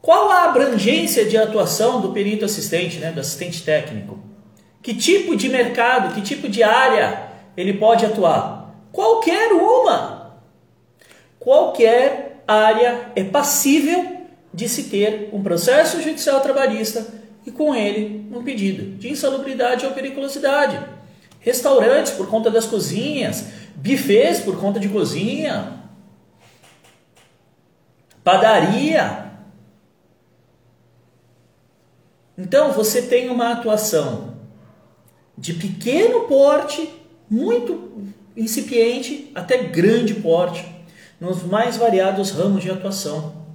Qual a abrangência de atuação do perito assistente, né, do assistente técnico? Que tipo de mercado, que tipo de área ele pode atuar? Qualquer uma. Qualquer área é passível de se ter um processo judicial trabalhista e com ele um pedido de insalubridade ou periculosidade. Restaurantes por conta das cozinhas, bufês por conta de cozinha, padaria, Então você tem uma atuação de pequeno porte, muito incipiente, até grande porte, nos mais variados ramos de atuação.